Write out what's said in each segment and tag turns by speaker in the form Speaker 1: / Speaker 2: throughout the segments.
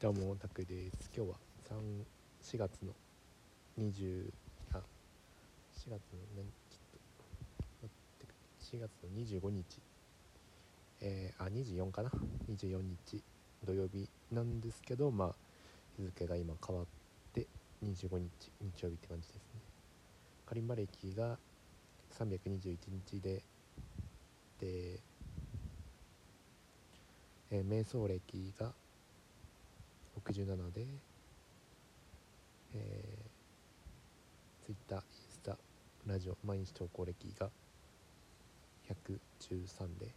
Speaker 1: どうもタクです。今日は3 4月の20あ4月の何ちょっと4月の25日。えー、あ24かな。24日。土曜日なんですけどまあ日付が今変わって25日日曜日って感じですね。カリンバ歴が321日でで、えー、瞑想歴が67で、えー、Twitter、インスタ、ラジオ、毎日投稿歴が113で、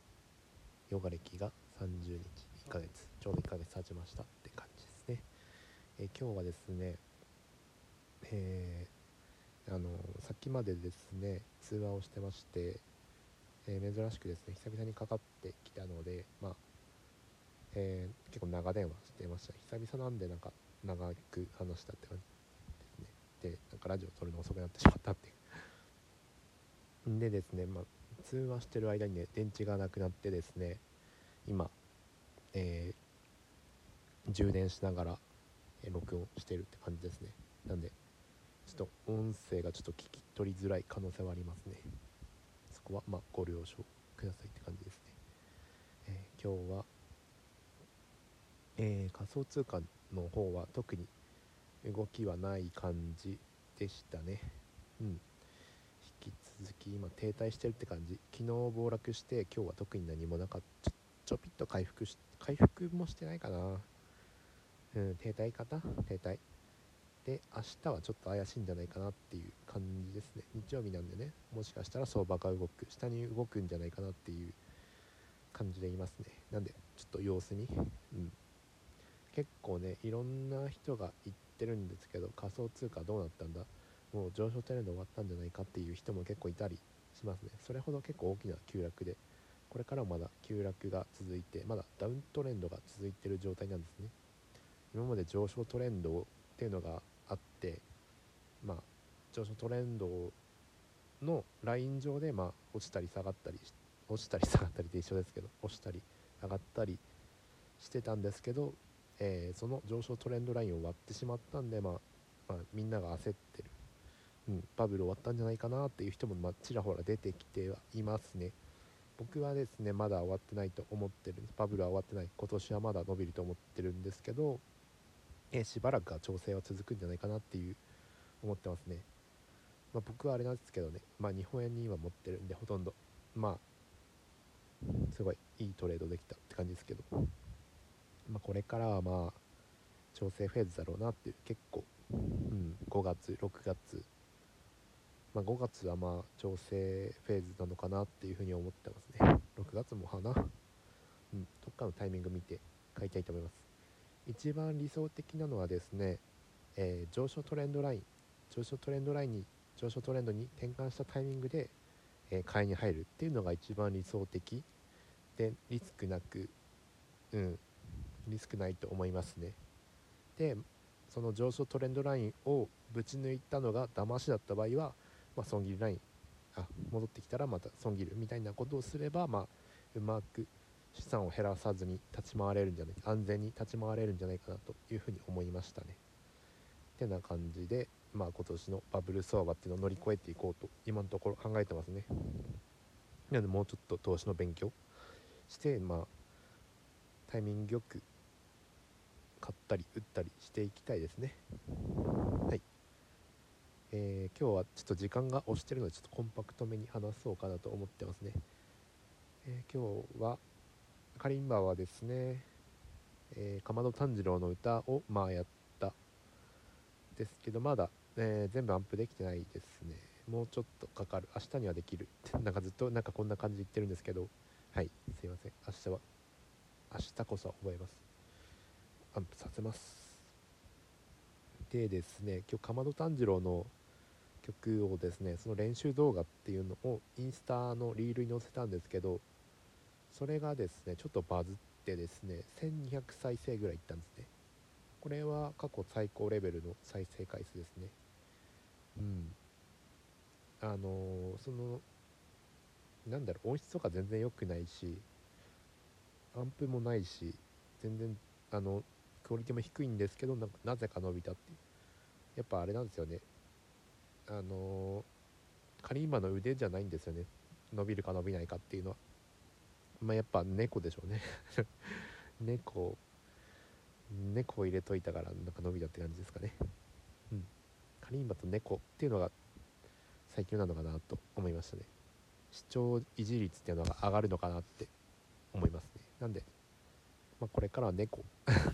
Speaker 1: ヨガ歴が30日、1ヶ月、ちょうど1ヶ月経ちましたって感じですね。えー、今日はですね、えー、あのさっきまでですね、通話をしてまして、えー、珍しくですね、久々にかかってきたので、まあ、えー、結構長電話してました。久々なんでなんか長く話したって感じですね。でなんかラジオ撮るの遅くなってしまったっていう。でですね、まあ、通話してる間にね電池がなくなってですね今、えー、充電しながら、えー、録音してるって感じですね。なんでちょっと音声がちょっと聞き取りづらい可能性はありますね。そこはまあご了承くださいって感じですね、えー、今日はえー、仮想通貨の方は特に動きはない感じでしたね。うん。引き続き今停滞してるって感じ。昨日暴落して今日は特に何もなかった。ちょぴっと回復し回復もしてないかな。うん停滞かな停滞。で明日はちょっと怪しいんじゃないかなっていう感じですね。日曜日なんでね。もしかしたら相場が動く下に動くんじゃないかなっていう感じでいますね。なんでちょっと様子見。うん。結構ねいろんな人が言ってるんですけど仮想通貨どうなったんだ？もう上昇トレンド終わったんじゃないかっていう人も結構いたりしますね。それほど結構大きな急落でこれからもまだ急落が続いてまだダウントレンドが続いてる状態なんですね。今まで上昇トレンドっていうのがあってまあ上昇トレンドのライン上でまあ落ちたり下がったり落ちたり下がったりで一緒ですけど落ちたり上がったりしてたんですけどえー、その上昇トレンドラインを割ってしまったんで、まあ、まあ、みんなが焦ってる、うん、バブル終わったんじゃないかなっていう人も、まあ、ちらほら出てきてはいますね。僕はですねまだ終わってないと思ってるバブルは終わってない。今年はまだ伸びると思ってるんですけど、えー、しばらくは調整は続くんじゃないかなっていう思ってますね、まあ、僕はあれなんですけどね、まあ、日本円に今持ってるんでほとんど。まあすごいいいトレードできたって感じですけど、これからはまあ調整フェーズだろうなっていう結構、うん、5月6月、まあ、5月はまあ調整フェーズなのかなっていうふうに思ってますね。6月も花、うん、どっかのタイミング見て買いたいと思います。一番理想的なのはですね、えー、上昇トレンドライン。上昇トレンドラインに上昇トレンドに転換したタイミングで、えー、買いに入るっていうのが一番理想的。でリスクなく、うん、リスクないと思いますね。でその上昇トレンドラインをぶち抜いたのが騙しだった場合は、まあ、損切りラインあ戻ってきたらまた損切るみたいなことをすれば、まあ、うまく資産を減らさずに立ち回れるんじゃない安全に立ち回れるんじゃないかなというふうに思いましたね。てな感じで、まあ、今年のバブル相場っていうのを乗り越えていこうと今のところ考えてますね。なのでもうちょっと投資の勉強してまあタイミングよく買ったり売ったりしていきたいですね。はい、えー、今日はちょっと時間が押してるのでちょっとコンパクトめに話そうかなと思ってますね、えー、今日はカリンバはですね、えー、かまど炭治郎の歌をまあやったですけどまだ、えー、全部アンプできてないですね。もうちょっとかかる。明日にはできる。っ てなんかずっとなんかこんな感じで言ってるんですけど。はい。すいません。明日は明日こそ覚えます。アンプさせます。でですね今日かまど炭治郎の曲をですねその練習動画っていうのをインスタのリールに載せたんですけどそれがですねちょっとバズってですね1200再生ぐらいいったんですね。これは過去最高レベルの再生回数ですね。うん。あのー、そのなんだろう音質とか全然良くないしアンプもないし全然あのクオリティも低いんですけどななぜか伸びたっていう。やっぱあれなんですよね。あのー、カリンバの腕じゃないんですよね。伸びるか伸びないかっていうのは。まあやっぱ猫でしょうね。猫猫を入れといたからなんか伸びたって感じですかね。うん。カリンバと猫っていうのが最強なのかなと思いましたね。視聴維持率っていうのが上がるのかなって思います。なんで、まあ、これからは猫。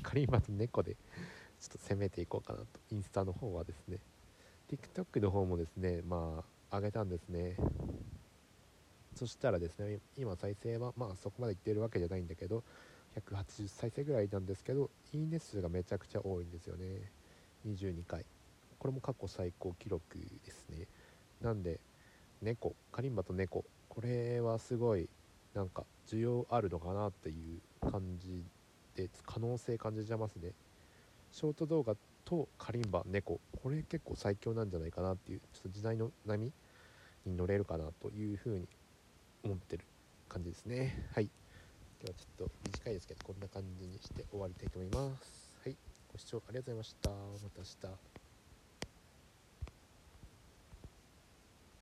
Speaker 1: カリンバと猫でちょっと攻めていこうかなと。インスタの方はですね。TikTok の方もですねまあ上げたんですね。そしたらですね今再生はまあそこまでいってるわけじゃないんだけど180再生ぐらいなんですけどいいね数がめちゃくちゃ多いんですよね。22回。これも過去最高記録ですね。なんで猫。カリンバと猫。これはすごいなんか需要あるのかなっていう感じで可能性感じちゃいますね。ショート動画とカリンバ猫。これ結構最強なんじゃないかなっていうちょっと時代の波に乗れるかなというふうに思ってる感じですね。はい。今日はちょっと短いですけどこんな感じにして終わりたいと思います。はい。ご視聴ありがとうございました。また明日。